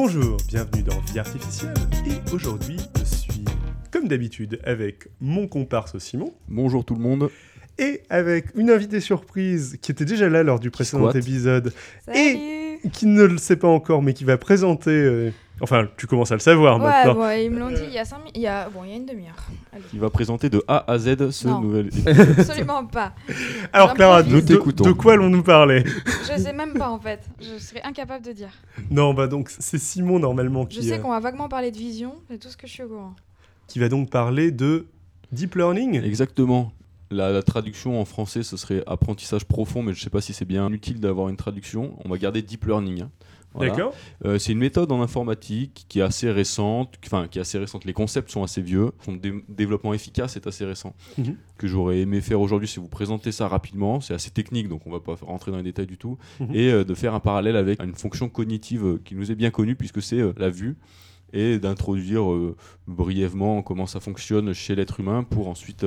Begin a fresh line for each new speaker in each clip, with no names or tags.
Bonjour, bienvenue dans Vie Artificielle. Et aujourd'hui, je suis, comme d'habitude, avec mon comparse Simon
Bonjour tout le monde.
et avec une invitée surprise qui était déjà là lors du précédent épisode
Salut
qui ne le sait pas encore mais qui va présenter. euh, Enfin, tu commences à le savoir
Ouais,
maintenant.
bon, ils me l'ont dit il y a 5 il y a bon, il y a une demi-heure. Allez.
Il va présenter de A à Z ce
Non.
nouvel
Absolument pas.
Alors, Clara, de,
Nous
de-
t'écoutons.
de quoi allons-nous parler?
Je sais même pas en fait. Je serais incapable de dire.
Non, bah donc c'est Simon normalement
Je
qui,
sais
euh,
qu'on va vaguement parler de vision, c'est tout ce que je suis au courant.
qui va donc parler de deep learning.
Exactement. La, la traduction en français, ce serait apprentissage profond, mais je ne sais pas si c'est bien utile d'avoir une traduction. On va garder deep learning. hein. Voilà.
D'accord.
Euh, c'est une méthode en informatique qui est assez récente, enfin qui est assez récente. Les concepts sont assez vieux, son dé- développement efficace est assez récent.
Mhm.
Que j'aurais aimé faire aujourd'hui, c'est vous présenter ça rapidement. C'est assez technique, donc on va pas rentrer dans les détails du tout,
Mhm.
et euh, de faire un parallèle avec une fonction cognitive euh, qui nous est bien connue puisque c'est euh, la vue, et d'introduire brièvement comment ça fonctionne chez l'être humain pour ensuite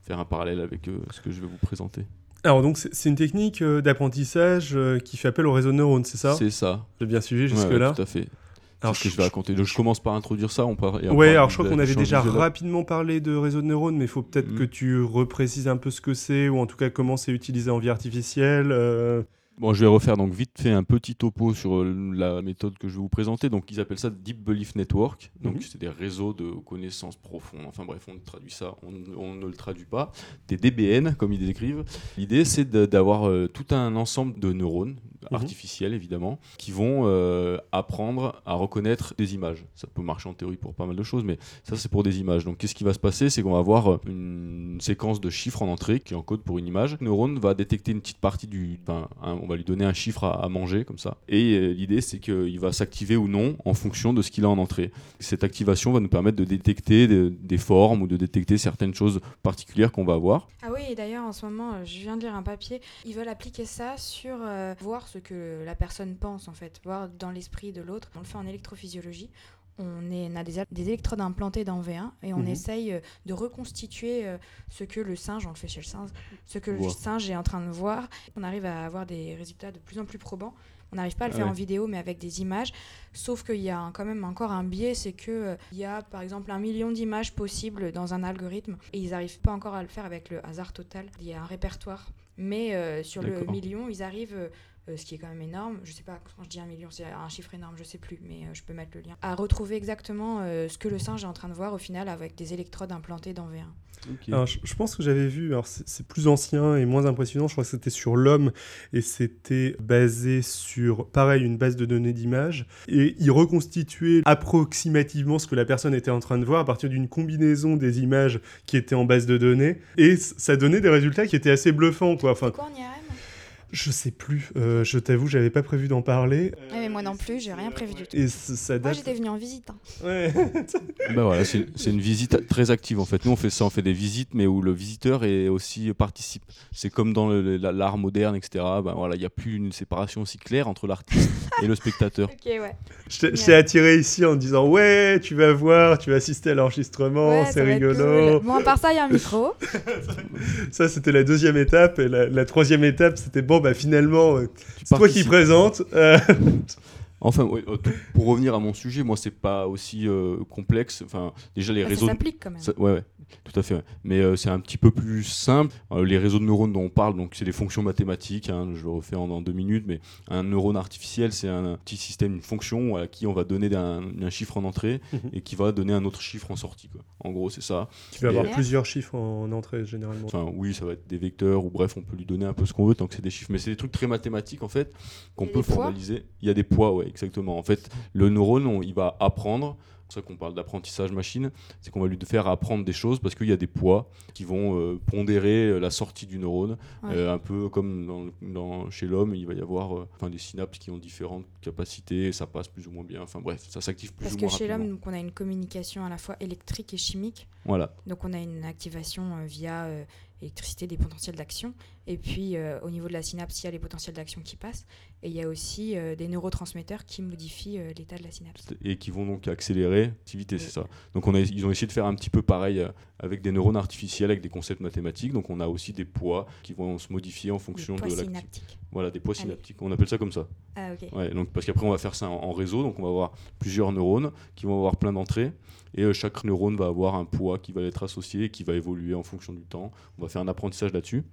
faire un parallèle avec ce que je vais vous présenter.
Alors donc c'est une technique euh, d'apprentissage euh, qui fait appel au réseau de neurones, c'est ça?
C'est ça.
J'ai bien suivi jusque-là?
ouais, tout à fait.
Alors,
ce que je vais raconter. Donc, je commence par introduire ça. On part, et on
Ouais,
parle
alors je crois qu'on avait déjà rapidement parlé de réseau de neurones, mais il faut peut-être
Mhm.
que tu reprécises un peu ce que c'est, ou en tout cas comment c'est utilisé en vie artificielle. euh.
Bon, je vais refaire donc vite fait un petit topo sur euh, la méthode que je vais vous présenter. Donc, ils appellent ça Deep Belief Network. Donc,
Mhm.
c'est des réseaux de connaissances profondes. Enfin, bref, on traduit ça, on, on ne le traduit pas. Des DBN, comme ils décrivent. L'idée, c'est d'avoir euh, tout un ensemble de neurones
Mhm.
artificiels, évidemment, qui vont euh, apprendre à reconnaître des images. Ça peut marcher en théorie pour pas mal de choses, mais ça, c'est pour des images. Donc, qu'est-ce qui va se passer? C'est qu'on va avoir euh, une séquence de chiffres en entrée qui encode pour une image. Le neurone va détecter une petite partie du. Enfin, on va lui donner un chiffre à, à manger, comme ça. Et euh, l'idée, c'est qu'il va s'activer ou non en fonction de ce qu'il a en entrée. Cette activation va nous permettre de détecter de- des formes ou de détecter certaines choses particulières qu'on va avoir.
Ah oui, et d'ailleurs en ce moment, je viens de lire un papier, ils veulent appliquer ça sur euh, voir ce que la personne pense en fait, voir dans l'esprit de l'autre. On le fait en électrophysiologie. On, est, on a des, des électrodes implantées dans V1 et on
Mhm.
essaye euh, de reconstituer euh, ce que le singe, on le fait chez le singe, ce que le singe est en train de voir. On arrive à avoir des résultats de plus en plus probants. On n'arrive pas à le
Ah
faire
ouais.
en vidéo, mais avec des images. Sauf qu'il y a quand même encore un biais, c'est que euh, y a par exemple un million d'images possibles dans un algorithme et ils n'arrivent pas encore à le faire avec le hasard total. Il y a un répertoire, mais euh, sur le million, ils arrivent. Euh, ce qui est quand même énorme, je sais pas, quand je dis un million, c'est un chiffre énorme, je sais plus, mais euh, je peux mettre le lien, à retrouver exactement euh, ce que le singe est en train de voir au final avec des électrodes implantées dans V1.
Alors, je, je pense que j'avais vu, alors c'est c'est plus ancien et moins impressionnant, je crois que c'était sur l'homme, et c'était basé sur, pareil, une base de données d'images, et il reconstituait approximativement ce que la personne était en train de voir à partir d'une combinaison des images qui étaient en base de données, et ça donnait des résultats qui étaient assez bluffants, quoi. Enfin,
Quoi en IRM
je sais plus, euh, je t'avoue, j'avais pas prévu d'en parler.
Ah, mais moi non plus, j'ai rien prévu du tout.
Et
Moi j'étais venue en visite. hein.
Ouais.
Bah voilà, c'est une visite très active en fait. Nous on fait ça, on fait des visites, mais où le visiteur est aussi participe. C'est comme dans l'art moderne, etc. Ben voilà, il n'y a plus une séparation aussi claire entre l'artiste et le spectateur.
Ok, ouais.
Je t'ai- attiré ici en disant ouais, tu vas voir, tu vas assister à l'enregistrement,
Ouais,
c'est rigolo.
cool. Bon, à part ça, il y a un micro.
Ça, c'était la deuxième étape. Et la, la troisième étape, c'était bon, bah finalement, euh, c'est toi qui présente. Euh,
Enfin, ouais, euh, pour revenir à mon sujet, moi c'est pas aussi euh, complexe. Enfin, déjà les
Bah,
réseaux.
ça s'applique quand même.
Ça- ouais, ouais, tout à fait. ouais. Mais euh, c'est un petit peu plus simple. Euh, les réseaux de neurones dont on parle, donc c'est des fonctions mathématiques. hein, je le refais en, en deux minutes, mais un neurone artificiel, c'est un, petit système, une fonction à qui on va donner un, un chiffre en entrée
Mhm.
et qui va donner un autre chiffre en sortie. Quoi. En gros, c'est ça.
tu vas avoir
Et-
plusieurs chiffres en entrée, généralement.
Enfin, oui, ça va être des vecteurs ou bref, on peut lui donner un peu ce qu'on veut tant que c'est des chiffres. Mais c'est des trucs très mathématiques en fait qu'on peut formaliser. Il y a des poids, ouais, exactement. En fait, le neurone, on- il va apprendre. C'est pour ça qu'on parle d'apprentissage machine, c'est qu'on va lui faire apprendre des choses parce qu'il y a des poids qui vont euh, pondérer euh, la sortie du neurone,
Ouais.
Euh, un peu comme dans, dans- chez l'homme, il va y avoir euh, des synapses qui ont différentes capacités, ça passe plus ou moins bien. Enfin bref, ça s'active plus
Parce
ou
que
moins
chez
rapidement.
l'homme, donc, on a une communication à la fois électrique et chimique.
Voilà.
Donc on a une activation via électricité des potentiels d'action. Et puis euh, au niveau de la synapse, il y a les potentiels d'action qui passent. Et il y a aussi euh, des neurotransmetteurs qui modifient euh, l'état de la synapse.
et qui vont donc accélérer réactivité, c'est ça. Donc on a, ils ont essayé de faire un petit peu pareil avec des neurones artificiels, avec des concepts mathématiques. Donc on a aussi des poids qui vont se modifier en fonction
Des poids
de la
synaptiques.
voilà des poids
Allez.
synaptiques. On appelle ça comme ça.
Ah, ok.
Ouais, donc parce qu'après on va faire ça en, en réseau, donc on va avoir plusieurs neurones qui vont avoir plein d'entrées et chaque neurone va avoir un poids qui va être associé et qui va évoluer en fonction du temps. On va faire un apprentissage là-dessus.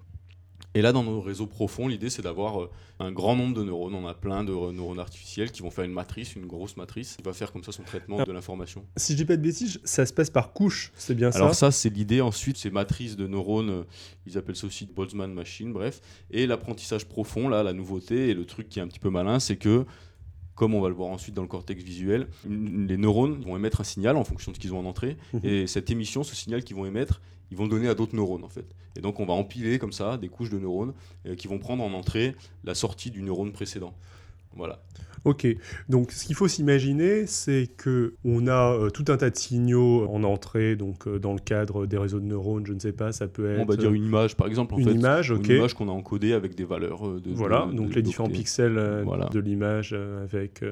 Et là, dans nos réseaux profonds, l'idée c'est d'avoir euh, un grand nombre de neurones. On a plein de neurones artificiels qui vont faire une matrice, une grosse matrice, qui va faire comme ça son traitement de l'information.
Si je dis pas de bêtises, ça se passe par couche, c'est bien
Alors
ça?
ça, c'est l'idée. Ensuite, ces matrices de neurones, euh, ils appellent ça aussi Boltzmann machine, bref. Et l'apprentissage profond, là, la nouveauté et le truc qui est un petit peu malin, c'est que, comme on va le voir ensuite dans le cortex visuel, les neurones vont émettre un signal en fonction de ce qu'ils ont en entrée.
Mhm.
Et cette émission, ce signal qu'ils vont émettre, ils vont le donner à d'autres neurones, en fait. Et donc, on va empiler comme ça des couches de neurones euh, qui vont prendre en entrée la sortie du neurone précédent. Voilà.
Ok, donc ce qu'il faut s'imaginer, c'est que on a euh, tout un tas de signaux en entrée, donc euh, dans le cadre des réseaux de neurones, je ne sais pas, ça peut être
On va dire une image, par exemple, en
une
fait.
image,
Une
ok.
image qu'on a encodée avec des valeurs de.
Voilà,
de-
donc
de-
les différents pixels
Voilà.
de l'image avec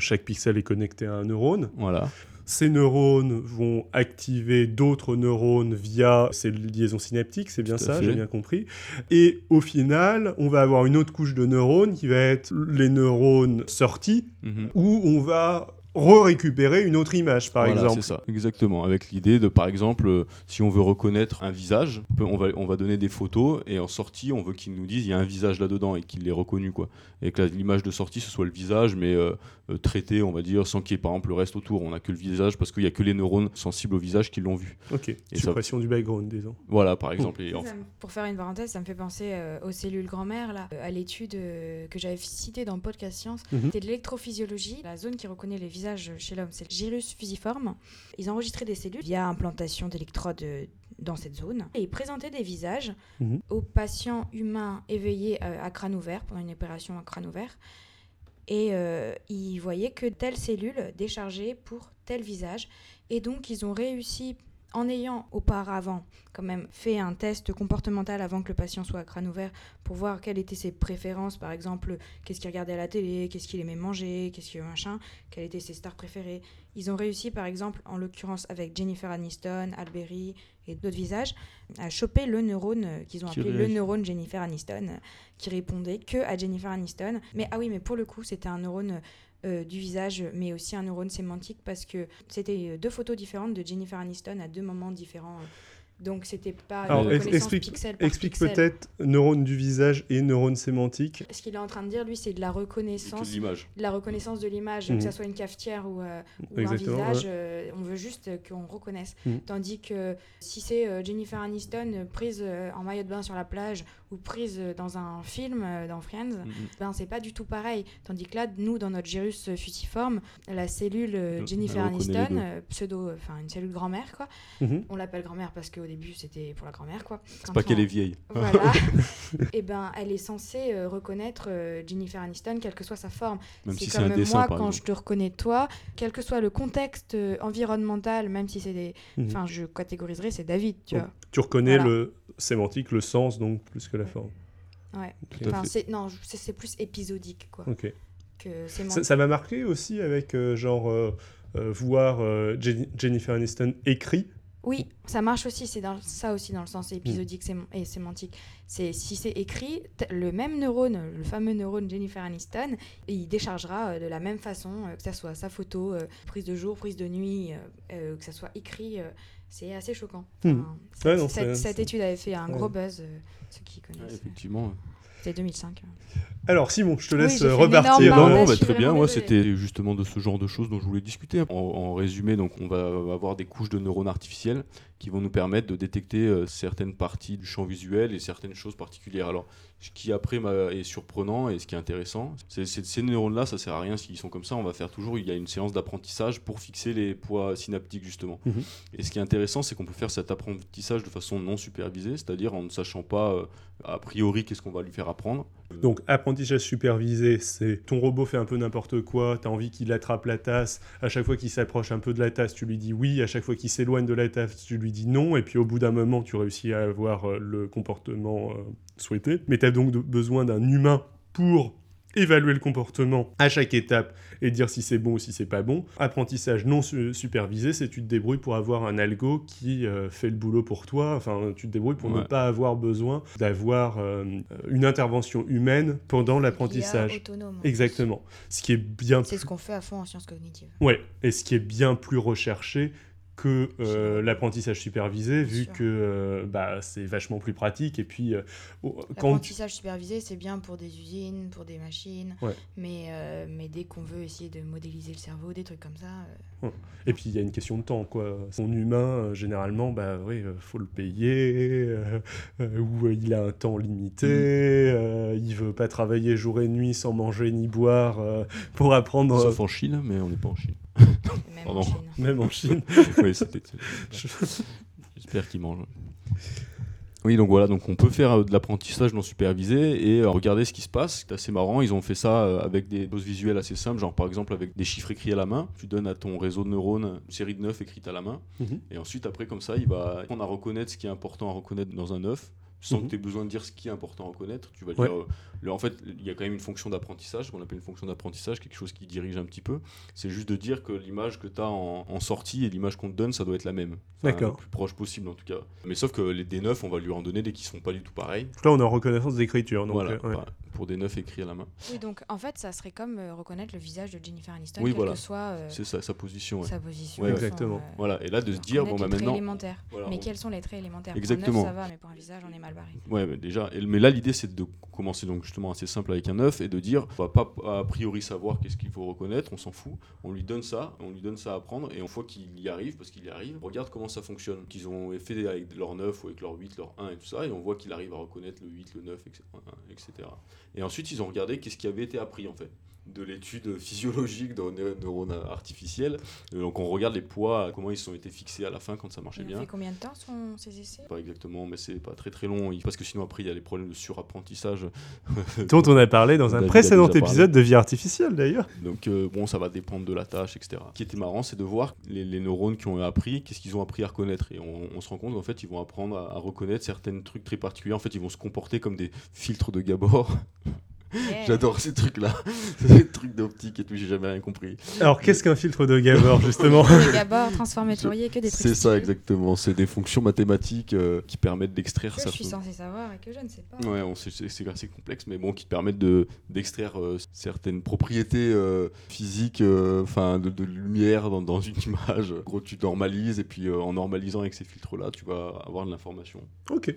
chaque pixel est connecté à un neurone.
Voilà.
Ces neurones vont activer d'autres neurones via ces liaisons synaptiques, c'est bien ça, j'ai bien compris. Et au final, on va avoir une autre couche de neurones qui va être les neurones sortis,
Mhm.
où on va re-récupérer une autre image, par
Voilà,
exemple.
C'est ça, exactement. Avec l'idée de, par exemple, euh, si on veut reconnaître un visage, on, va, on va donner des photos et en sortie, on veut qu'ils nous disent il y a un visage là-dedans et qu'il l'ait reconnu. Quoi. Et que l'image de sortie, ce soit le visage, mais euh, euh, traité, on va dire, sans qu'il y ait par exemple le reste autour. On n'a que le visage parce qu'il n'y a que les neurones sensibles au visage qui l'ont vu.
Ok,
ça-
suppression du background, disons.
Voilà, par exemple. Et
Ça, ça Pour faire une parenthèse, ça me fait penser euh, aux cellules grand-mère, là, à l'étude euh, que j'avais citée dans Podcast Science.
Mhm.
C'était de l'électrophysiologie. La zone qui reconnaît les visages chez l'homme, c'est le gyrus fusiforme. Ils enregistraient des cellules via implantation d'électrodes euh, dans cette zone. Et ils présentaient des visages
Mhm.
aux patients humains éveillés euh, à crâne ouvert, pendant une opération à crâne ouvert. Et euh, ils voyaient que telle cellule déchargeait pour tel visage. Et donc, ils ont réussi, en ayant auparavant quand même fait un test comportemental avant que le patient soit à crâne ouvert pour voir quelles étaient ses préférences, par exemple, qu'est-ce qu'il regardait à la télé, qu'est-ce qu'il aimait manger, qu'est-ce qu'il machin, quelles étaient ses stars préférées. Ils ont réussi, par exemple, en l'occurrence avec Jennifer Aniston, Alberi et d'autres visages, à choper le neurone qu'ils ont appelé le neurone Jennifer Aniston, qui répondait que à Jennifer Aniston. Mais ah oui, mais pour le coup, c'était un neurone euh, du visage, mais aussi un neurone sémantique parce que c'était deux photos différentes de Jennifer Aniston à deux moments différents. Donc c'était pas
Alors,
une
explique-
pixel par
Explique
pixel.
peut-être neurones du visage et neurones sémantiques.
Ce qu'il est en train de dire, lui, c'est de la
que
reconnaissance
de l'image.
de la reconnaissance de l'image,
Mhm.
que ça soit une cafetière ou, euh, ou un visage,
ouais.
euh, on veut juste euh, qu'on reconnaisse.
Mhm.
Tandis que si c'est euh, Jennifer Aniston prise euh, en maillot de bain sur la plage ou prise euh, dans un film euh, dans Friends,
Mhm.
ben c'est pas du tout pareil. Tandis que là, nous, dans notre gyrus fusiforme, la cellule euh, Jennifer Aniston, euh, pseudo, enfin une cellule grand-mère quoi.
Mhm.
On l'appelle grand-mère parce qu'au début c'était pour la grand-mère quoi.
C'est pas qu'elle est vieille.
Voilà. et ben, elle est censée euh, reconnaître euh, Jennifer Aniston, quelle que soit sa forme.
Même si c'est un dessin,
moi
par
quand
exemple.
je te reconnais toi, quel que soit le contexte euh, environnemental, même si c'est des,
Mhm.
enfin, je catégoriserais c'est David, tu
Donc,
vois.
Tu reconnais
Voilà.
le sémantique, le sens, donc plus que la forme.
Ouais. Enfin, non, c'est plus épisodique quoi
Ok.
que
Ça m'a marqué aussi avec genre euh, voir euh, Jennifer Aniston écrit.
Oui, ça marche aussi, c'est dans ça aussi dans le sens épisodique et sémantique. C'est si c'est écrit, le même neurone, le fameux neurone Jennifer Aniston, il déchargera euh, de la même façon, euh, que ça soit sa photo, euh, prise de jour, prise de nuit, que ça soit écrit. c'est assez choquant.
Mm. Ouais,
cette,
non,
cette-
c'est-
cette
c'est-
étude avait fait un
Ouais.
gros buzz, ceux qui
Ouais,
connaissent.
effectivement.
C'était 2005.
Alors Simon, je te laisse euh, repartir.
non,
je
bah, très bien. Moi, c'était justement de ce genre de choses dont je voulais discuter. En, en résumé, donc, on va avoir des couches de neurones artificiels qui vont nous permettre de détecter euh, certaines parties du champ visuel et certaines choses particulières. Alors, ce qui après est surprenant et ce qui est intéressant, c'est ces neurones-là, ça sert à rien s'ils sont comme ça. On va faire toujours, il y a une séance d'apprentissage pour fixer les poids synaptiques justement.
Mhm.
Et ce qui est intéressant, c'est qu'on peut faire cet apprentissage de façon non supervisée, c'est-à-dire en ne sachant pas euh, a priori qu'est-ce qu'on va lui faire apprendre.
Donc apprentissage supervisé, c'est ton robot fait un peu n'importe quoi, tu as envie qu'il attrape la tasse, à chaque fois qu'il s'approche un peu de la tasse, tu lui dis oui, à chaque fois qu'il s'éloigne de la tasse, tu lui dis non, et puis au bout d'un moment, tu réussis à avoir euh, le comportement euh, souhaité. Mais tu as donc besoin d'un humain pour évaluer le comportement à chaque étape et dire si c'est bon ou si c'est pas bon. Apprentissage non su- supervisé, c'est tu te débrouilles pour avoir un algo qui euh, fait le boulot pour toi. Enfin, tu te débrouilles pour ne pas avoir besoin d'avoir euh, une intervention humaine pendant l'apprentissage. Exactement. Ce qui est bien
C'est ce qu'on fait à fond en sciences cognitives.
Ouais, et ce qui est bien plus recherché que euh, l'apprentissage supervisé, vu
sûr.
que euh, bah, c'est vachement plus pratique. Et puis, euh, tu...
L'apprentissage supervisé, c'est bien pour des usines, pour des machines,
Ouais.
mais, euh, mais dès qu'on veut essayer de modéliser le cerveau, des trucs comme ça, euh,
Et puis, il y a une question de temps, quoi. Son humain, euh, généralement, bah oui, euh, faut le payer, euh, euh, ou euh, il a un temps limité, euh, il veut pas travailler jour et nuit sans manger ni boire euh, pour apprendre,
Sauf en Chine, mais on n'est pas en Chine.
Même
Pardon.
en Chine.
même en Chine.
oui, c'était. J'espère qu'ils mangent. Oui, donc voilà, donc on peut faire euh, de l'apprentissage non supervisé et euh, regarder ce qui se passe. C'est assez marrant. Ils ont fait ça euh, avec des choses visuelles assez simples, genre par exemple avec des chiffres écrits à la main. Tu donnes à ton réseau de neurones une série de 9 écrites à la main.
Mhm.
Et ensuite, après, comme ça, il va apprendre à reconnaître ce qui est important à reconnaître dans un 9 sans
Mhm.
que tu aies besoin de dire ce qui est important à reconnaître. Tu vas
Ouais.
dire, euh, le- en fait, il y a quand même une fonction d'apprentissage, qu'on appelle une fonction d'apprentissage, quelque chose qui dirige un petit peu. C'est juste de dire que l'image que tu as en, en sortie et l'image qu'on te donne, ça doit être la même. Enfin,
D'accord.
Le plus proche possible, en tout cas. Mais sauf que les D9, on va lui en donner des qui sont pas du tout pareils.
Là, on est en reconnaissance d'écriture. Donc,
voilà,
euh, ouais.
bah, pour des 9 écrits à la main.
Oui, donc en fait, ça serait comme euh, reconnaître le visage de Jennifer Aniston,
Oui,
quelle
voilà.
que soit euh,
C'est ça, sa position. ouais.
sa position.
Ouais,
exactement.
euh,
Voilà, et là, de se dire, bon, bah
les traits
maintenant. voilà,
mais
on-
quels sont les traits élémentaires?
Exactement.
Pour un œuf, ça va, mais pour un visage, on est
Ouais, mais déjà. Mais là, l'idée, c'est de commencer donc justement assez simple avec un œuf et de dire, on va pas a priori savoir qu'est-ce qu'il faut reconnaître, on s'en fout. On lui donne ça, on lui donne ça à apprendre, et une fois qu'il y arrive, parce qu'il y arrive, on regarde comment ça fonctionne. Qu'ils ont fait avec leur 9 ou avec leur 8, leur 1 et tout ça, et on voit qu'il arrive à reconnaître le 8, le 9, etc. etc. Et ensuite, ils ont regardé qu'est-ce qui avait été appris en fait de l'étude physiologique de neu- neurones artificiels. Euh, Donc on regarde les poids, comment ils ont été fixés à la fin quand ça marchait bien.
fait combien de temps sont ces essais
Pas exactement, mais c'est pas très très long. Parce que sinon, après, il y a les problèmes de surapprentissage.
Dont on a parlé dans un
David
précédent épisode de vie artificielle, d'ailleurs.
Donc, euh, bon, ça va dépendre de la tâche, etc. Ce qui était marrant, c'est de voir les, les neurones qui ont appris, qu'est-ce qu'ils ont appris à reconnaître. Et on, on se rend compte qu'en fait, ils vont apprendre à, à reconnaître certains trucs très particuliers. En fait, ils vont se comporter comme des filtres de Gabor.
Yeah.
J'adore ces trucs-là. ces trucs d'optique et tout, j'ai jamais rien compris.
Alors, qu'est-ce qu'un filtre de Gabor, justement
Gabor, transformé Fourier, que des trucs
C'est ça, exactement. C'est des fonctions mathématiques euh, qui permettent d'extraire
Que
ça.
je suis censé savoir et que je ne sais pas.
Ouais, c'est c'est assez complexe, mais bon, qui te permettent de d'extraire euh, certaines propriétés euh, physiques, euh, enfin de, de lumière dans, dans une image. En gros, tu normalises et puis euh, en normalisant avec ces filtres-là, tu vas avoir de l'information.
Ok.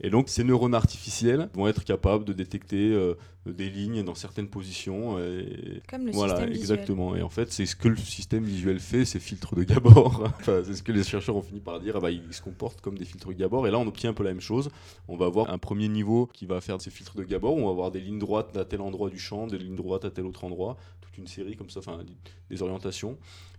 Et donc, ces neurones artificiels vont être capables de détecter euh, des lignes dans certaines positions. Et...
Comme le
voilà,
système visuel.
exactement. Et en fait, c'est ce que le système visuel fait, ces filtres de Gabor. enfin, c'est ce que les chercheurs ont fini par dire. Ah bah, ils se comportent comme des filtres de Gabor. Et là, on obtient un peu la même chose. On va avoir un premier niveau qui va faire ces filtres de Gabor. On va avoir des lignes droites à tel endroit du champ, des lignes droites à tel autre endroit, toute une série comme ça, enfin des orientations.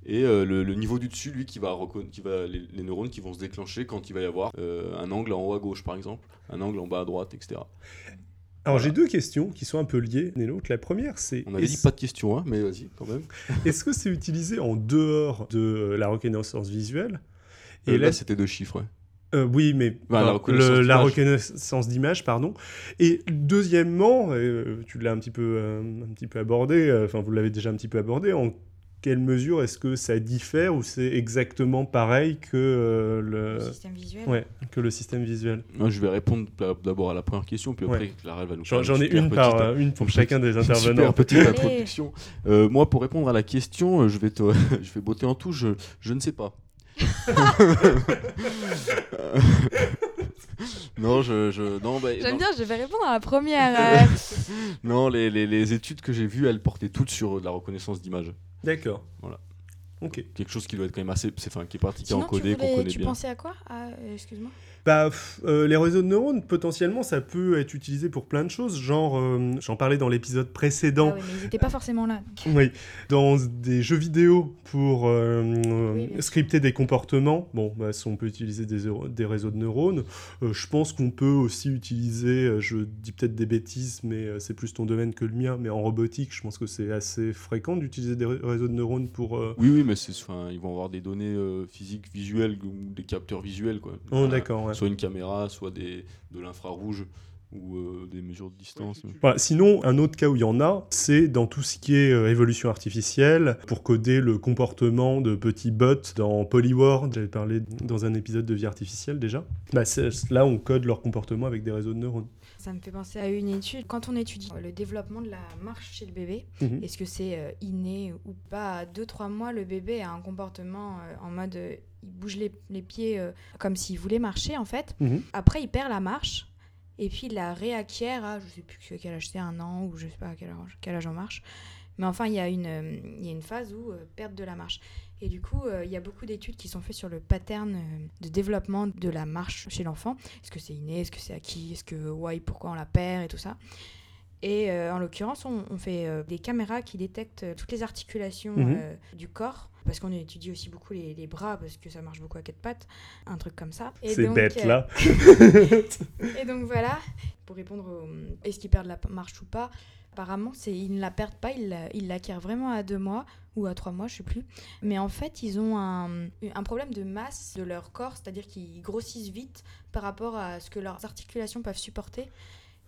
Et euh, le, le niveau du dessus, lui, qui va, qui va les, les neurones qui vont se déclencher quand il va y avoir euh, un angle en haut à gauche, par exemple, un angle en bas à droite, etc.
Alors,
Voilà.
j'ai deux questions qui sont un peu liées l'une et l'autre. La première, c'est
On avait dit pas de questions, hein, mais vas-y, quand même.
est-ce que c'est utilisé en dehors de la reconnaissance visuelle?
Et
Et
là,
là,
c'était deux chiffres. ouais.
Euh, oui, mais
Bah, la reconnaissance d'image.
pardon. Et deuxièmement, euh, tu l'as un petit peu, euh, un petit peu abordé. euh, Enfin, vous l'avez déjà un petit peu abordé. En quelle mesure est-ce que ça diffère ou c'est exactement pareil que euh,
Le
le
système visuel.
ouais, que le système visuel?
Moi, je vais répondre d'a- d'abord à la première question, puis après,
Ouais.
Clara, elle va nous
J'en ai
super
une par
petite-
euh, une pour
une
chacun des
une super
intervenants.
petite introduction. Euh, moi, pour répondre à la question, euh, je vais, te... je vais botter en touche. Je, je ne sais pas. non, je, je... non, bah,
J'aime bien, je vais répondre à la première. euh,
Non, les, les, les études que j'ai vues, elles portaient toutes sur de la reconnaissance d'image.
D'accord.
Voilà.
Ok.
Quelque chose qui doit être quand même assez, c'est enfin qui est pratiqué
Sinon,
en
tu,
codé, qu'on
voulais-
connaît
tu
bien.
pensais à quoi? Ah, euh, Excuse-moi.
Bah, euh, les réseaux de neurones, potentiellement, ça peut être utilisé pour plein de choses. Genre, euh, j'en parlais dans l'épisode précédent.
Ah oui, mais ils n'étaient pas forcément là. donc.
Oui, dans des jeux vidéo pour euh, euh,
Oui,
scripter des comportements, bon, bah, si on peut utiliser des, des réseaux de neurones. Euh, je pense qu'on peut aussi utiliser, euh, je dis peut-être des bêtises, mais euh, c'est plus ton domaine que le mien, mais en robotique, je pense que c'est assez fréquent d'utiliser des ré- réseaux de neurones pour... euh,
Oui, oui, mais c'est, ils vont avoir des données euh, physiques, visuelles ou des capteurs visuels, quoi.
Oh, d'accord, ouais.
Soit une caméra, soit de l'infrarouge. ou euh, des mesures de distance.
Voilà, Sinon, un autre cas où il y en a, c'est dans tout ce qui est euh, évolution artificielle, pour coder le comportement de petits bots dans Polyward. J'avais parlé dans un épisode de vie artificielle déjà. Bah, là, on code leur comportement avec des réseaux de neurones.
Ça me fait penser à une étude. Quand on étudie le développement de la marche chez le bébé,
Mhm.
est-ce que c'est euh, inné ou pas? À 2-3 mois, le bébé a un comportement euh, en mode euh, il bouge les, les pieds euh, comme s'il voulait marcher en fait.
Mhm.
Après, il perd la marche et puis il la réacquiert à je sais plus que- quel âge c'est, un an ou je sais pas à quel âge, quel âge on marche. Mais enfin, il y, a une, euh, il y a une phase où euh, perte de la marche. Et du coup, euh, il y a beaucoup d'études qui sont faites sur le pattern euh, de développement de la marche chez l'enfant. Est-ce que c'est inné? Est-ce que c'est acquis? Est-ce que, ouais, pourquoi on la perd et tout ça? Et euh, en l'occurrence, on, on fait euh, des caméras qui détectent euh, toutes les articulations
Mhm.
euh, du corps. Parce qu'on étudie aussi beaucoup les, les bras, parce que ça marche beaucoup à quatre pattes. Un truc comme ça. Et
Ces bêtes-là.
et donc voilà, pour répondre au est-ce qu'ils perdent la marche ou pas, apparemment c'est ils ne la perdent pas, ils la- ils l'acquièrent vraiment à deux mois ou à trois mois, je sais plus. Mais en fait, ils ont un, un problème de masse de leur corps, c'est-à-dire qu'ils grossissent vite par rapport à ce que leurs articulations peuvent supporter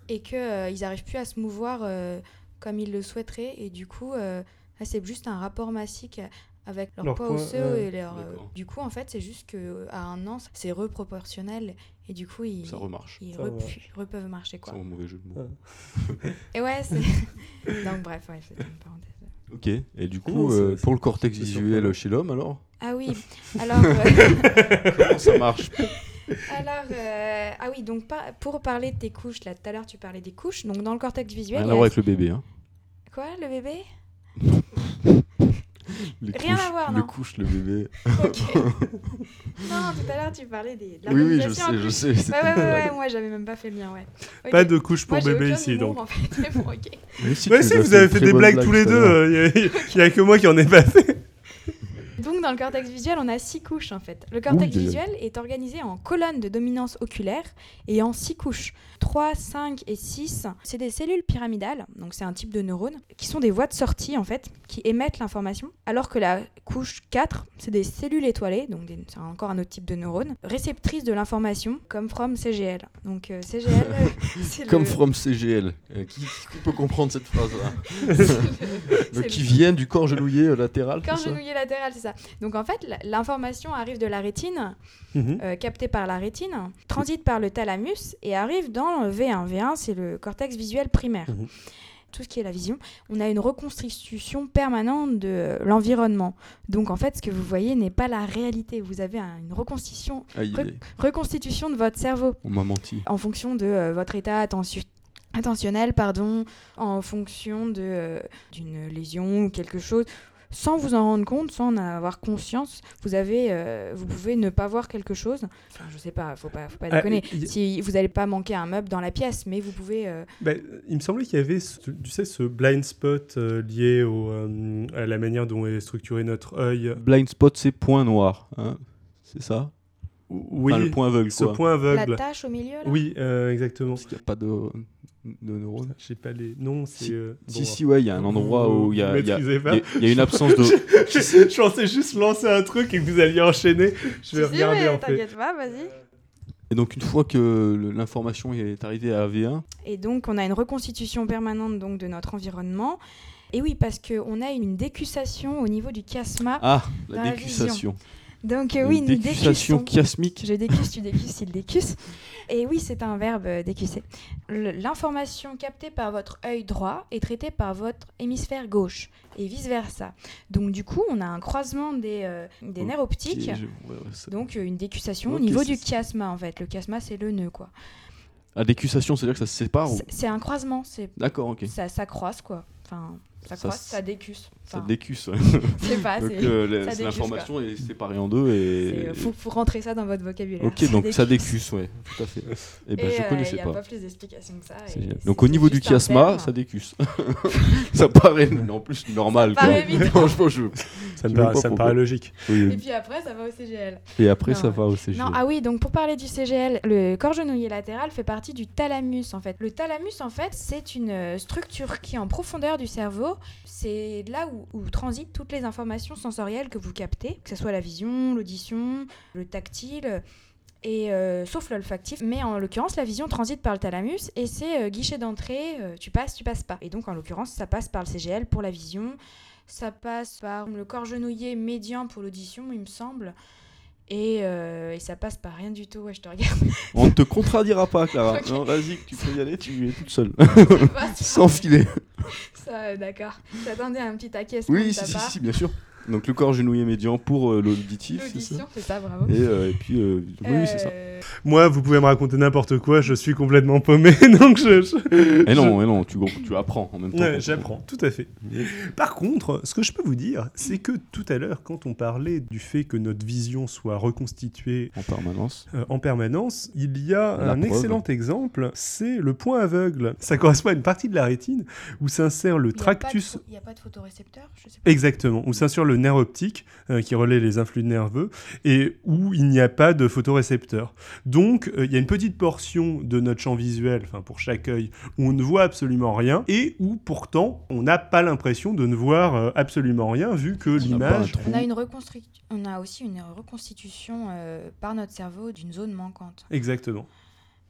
et qu'ils n'arrivent plus à se mouvoir euh, comme ils le souhaiteraient. Et du coup, euh, c'est juste un rapport massique avec leur,
Leur
poids
poids,
osseux et leur. euh, du coup, en fait, c'est juste que à un an, c'est reproportionnel et du coup, ils,
Ça remarche.
ils
Ça
repu-
remarche.
re- peuvent marcher quoi.
Sans mauvais jeu de mots.
Et ouais, c'est. Donc bref, ouais, c'était une parenthèse.
Ok. Et du coup,
c'est-
euh,
c'est-
pour le cortex
c'est
visuel chez l'homme, alors?
Ah oui, alors. euh,
Comment ça marche?
alors euh, ah oui, donc pas, pour parler de tes couches, là tout à l'heure tu parlais des couches, donc dans le cortex visuel.
Rien
il
à
y a-
voir avec le bébé. Hein.
Quoi, le bébé?
Les
Rien à
couches,
voir,
Le
non.
couche, le bébé.
Ok. non, tout à l'heure tu parlais des. de
Oui, oui, je sais, je
couches.
sais.
Ouais, ouais, ouais, moi j'avais même pas fait le lien, ouais.
Pas de couche pour
Moi,
bébé
aucun
ici,
humour,
donc.
en fait. Mais bon, ok.
Mais si,
Ouais, vous avez fait des blagues
blague
tous les deux.
l'heure.
Il n'y a, que moi qui en ai pas fait.
Donc dans le cortex visuel, on a six couches en fait. Le cortex visuel est organisé en colonnes de dominance oculaire et en six couches. 3, 5 et 6, c'est des cellules pyramidales, donc c'est un type de neurones, qui sont des voies de sortie en fait, qui émettent l'information, alors que la couche 4, c'est des cellules étoilées, donc des- c'est encore un autre type de neurones, réceptrices de l'information, comme from CGL. Donc euh, CGL, euh, c'est
Comme
le-
from CGL. Euh, qui, qui peut comprendre cette phrase-là Donc,
le-
Qui vient du corps genouillé latéral
corps genouillé latéral, c'est ça. Donc en fait, l'information arrive de la rétine,
Mhm.
euh, capté par la rétine, transite par le thalamus et arrive dans le V1. V1, c'est le cortex visuel primaire.
Mhm.
Tout ce qui est la vision, on a une reconstitution permanente de l'environnement. Donc en fait, ce que vous voyez n'est pas la réalité. Vous avez un- une reconstitution,
Aïe,
Re-
aïe,
reconstitution de votre cerveau
on m'a menti.
en fonction de euh, votre état attention attentionnel, pardon, en fonction de, euh, d'une lésion ou quelque chose. Sans vous en rendre compte, sans en avoir conscience, vous avez, euh, vous pouvez ne pas voir quelque chose. Enfin, je sais pas, faut pas, faut pas
Ah,
déconner.
y-
Si vous n'allez pas manquer un meuble dans la pièce, mais vous pouvez. euh,
Bah, il me semblait qu'il y avait, ce- tu sais, ce blind spot euh, lié au, euh, à la manière dont est structuré notre œil.
Blind spot, c'est point noir. hein. c'est ça?
Oui,
Enfin, le point aveugle,
ce
quoi.
point aveugle.
la tâche au milieu, là?
Oui, euh, exactement.
Parce qu'il n'y a pas de, de neurones.
J'ai pas les noms, c'est.
Si,
euh,
si,
bon,
si, ouais, il y a un endroit où il y a, y y y une absence de.
je, je pensais juste lancer un truc et que vous alliez enchaîner. Je vais
Si, si,
regarder
mais
en fait.
T'inquiète pas, vas-y.
Et donc, une fois que l'information est arrivée à V1,
Et donc, on a une reconstitution permanente donc, de notre environnement. Et oui, parce qu'on a une décussation au niveau du chiasma.
ah, la décussation.
Donc, euh, oui,
Une
nous
décussation chiasmique.
Je décusse, tu décusses, il décusse. Et oui, c'est un verbe euh, décusser. L'information captée par votre œil droit est traitée par votre hémisphère gauche et vice-versa. Donc du coup, on a un croisement des, euh, des nerfs optiques.
je- ouais, ouais, ça-
Donc euh, une décussation au niveau du chiasma en fait. Le chiasma, c'est le nœud quoi.
La décussation, c'est-à-dire que ça se sépare.
C'est- un croisement, c'est
D'accord, ok.
ça, ça croise quoi. Enfin, ça
Ça
croise,
s-
ça décusse.
Ça
Enfin,
décusse.
c'est pas,
Donc,
c'est.
euh,
ça
l'information est séparée en deux et.
euh, faut, faut rentrer ça dans votre vocabulaire.
Ok, donc ça décusse, ouais, tout à fait. Et ben,
Et
je
euh,
connaissais
y a
pas.
pas plus d'explications que ça. Et
Donc au niveau du chiasma,
terme.
ça décusse. ça paraît en plus normal.
Ça
quoi. Franchement, je-
Ça me paraît,
pas
ça me
pourquoi.
paraît logique.
oui,
Et puis après, ça va au CGL.
Et après,
Non,
ça va au CG.
Non, ah oui, donc pour parler du CGL, le corps genouillé latéral fait partie du thalamus en fait. Le thalamus en fait, c'est une euh, structure qui est en profondeur du cerveau. C'est là où, transitent toutes les informations sensorielles que vous captez, que ce soit la vision, l'audition, le tactile. Et euh, sauf l'olfactif, mais en l'occurrence la vision transite par le thalamus et c'est euh, guichet d'entrée, euh, tu passes, tu passes pas. Et donc en l'occurrence ça passe par le CGL pour la vision, ça passe par le corps genouillé médian pour l'audition il me semble, et, euh, et ça passe par rien du tout, ouais je te regarde.
On ne te contradira pas, Clara. Non, vas-y, tu peux y aller, tu es toute seule. Sans filet.
ça, euh, d'accord. J'attendais un petit taquet
Oui, si, si, bien sûr. Donc le corps genouillé médian pour euh, l'auditif, c'est ça
ça, bravo.
et, euh, et puis, euh, oui, oui, c'est ça.
Euh,
Moi, vous pouvez me raconter n'importe quoi, je suis complètement paumé, donc je... je-
Et
je-
non, et non, tu, tu apprends en même temps.
Ouais, j'apprends, tout à fait. Par contre, ce que je peux vous dire, c'est que tout à l'heure, quand on parlait du fait que notre vision soit reconstituée
En permanence.
euh, en permanence, il y a
La
un
preuve.
excellent exemple, c'est le point aveugle. Ça correspond à une partie de la rétine où s'insère le
il y
tractus
Il n'y a pas de photorécepteur, je sais pas.
Exactement, où s'insère le nerf optique euh, qui relaie les influx nerveux et où il n'y a pas de photorécepteur. Donc euh, il y a une petite portion de notre champ visuel, enfin pour chaque œil, où on ne voit absolument rien et où pourtant on n'a pas l'impression de ne voir euh, absolument rien vu que l'image...
On a, une on a aussi une reconstitution euh, par notre cerveau d'une zone manquante.
Exactement.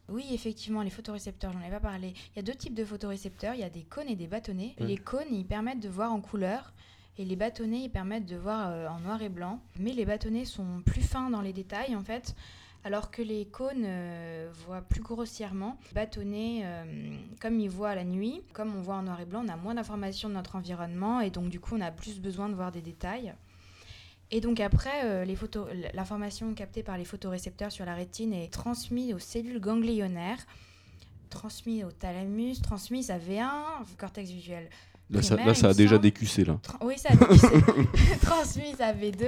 Oui, effectivement, les photorécepteurs, j'en ai pas parlé. Il y a deux types de photorécepteurs, il y a des cônes et des bâtonnets. Les cônes, ils permettent de voir en couleur et les bâtonnets, ils permettent de voir euh, en noir et blanc. Mais les bâtonnets sont plus fins dans les détails, en fait. Alors que les cônes euh, voient plus grossièrement. Les bâtonnets, euh, comme ils voient la nuit, comme on voit en noir et blanc, on a moins d'informations de notre environnement et donc du coup on a plus besoin de voir des détails. Et donc après, l'information captée par les photorécepteurs sur la rétine est transmise aux cellules ganglionnaires, transmise au thalamus, transmise à V1, cortex visuel.
Là, ça, là, a déjà
semble.
décussé, là.
Tra- oui, ça a dévissé. transmise à V2,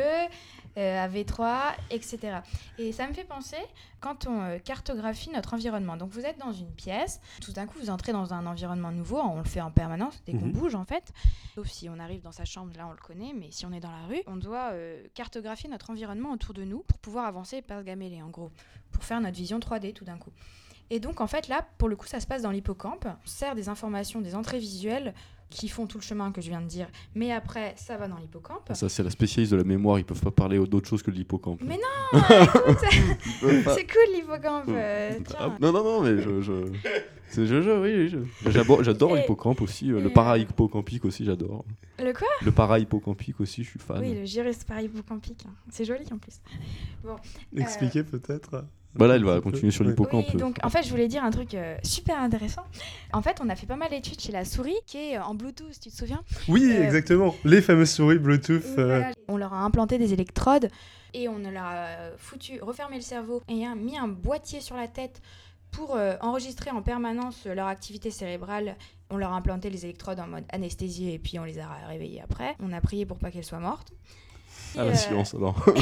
euh, à V3, etc. Et ça me fait penser quand on euh, cartographie notre environnement. Donc vous êtes dans une pièce, tout d'un coup vous entrez dans un environnement nouveau, on le fait en permanence dès qu'on
Mhm.
bouge en fait. Sauf si on arrive dans sa chambre, là on le connaît, mais si on est dans la rue, on doit euh, cartographier notre environnement autour de nous pour pouvoir avancer et pas se gameler en gros, pour faire notre vision 3D tout d'un coup. Et donc en fait là, pour le coup, ça se passe dans l'hippocampe. On sert des informations, des entrées visuelles qui font tout le chemin que je viens de dire, mais après ça va dans l'hippocampe.
Ça, c'est la spécialiste de la mémoire. Ils peuvent pas parler d'autre chose que de l'hippocampe.
Mais non, c'est cool l'hippocampe. euh,
Ah,
tiens.
non, non, non, mais je. je... C'est je, je, oui, oui, je- J'adore, l'hippocampe aussi. euh, le
euh,
para-hippocampique aussi, j'adore.
Le quoi?
Le para-hippocampique aussi, je suis fan.
Oui, le gyrus parahippocampique. hein. C'est joli en plus.
Expliquez peut-être.
Voilà, elle
un
va continuer sur l'hippocampe.
Oui, donc en fait, je voulais dire un truc euh, super intéressant. En fait, on a fait pas mal d'études chez la souris qui est euh, en Bluetooth, tu te souviens?
Oui,
Euh,
exactement. Les fameuses souris Bluetooth. euh,
Voilà. On leur a implanté des électrodes et on leur a foutu, refermé le cerveau et a mis un boîtier sur la tête pour euh, enregistrer en permanence leur activité cérébrale. On leur a implanté les électrodes en mode anesthésie et puis on les a réveillées après. On a prié pour pas qu'elles soient mortes.
Ah,
Et,
la
euh,
science, alors.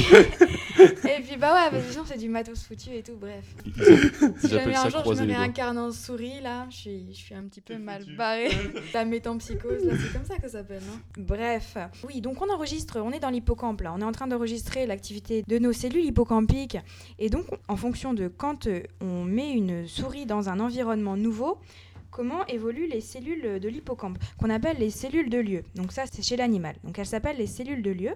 Et puis bah ouais, sinon c'est du matos foutu et tout, bref. Si jamais un jour je me réincarne en souris, là, je suis, je suis un petit peu mal barrée. La métampsychose, là, c'est comme ça que ça s'appelle, non Bref. Oui, donc on enregistre, on est dans l'hippocampe, là. On est en train d'enregistrer l'activité de nos cellules hippocampiques. Et donc, en fonction de quand euh, on met une souris dans un environnement nouveau, comment évoluent les cellules de l'hippocampe, qu'on appelle les cellules de lieu. Donc ça, c'est chez l'animal. Donc elles s'appellent les cellules de lieu.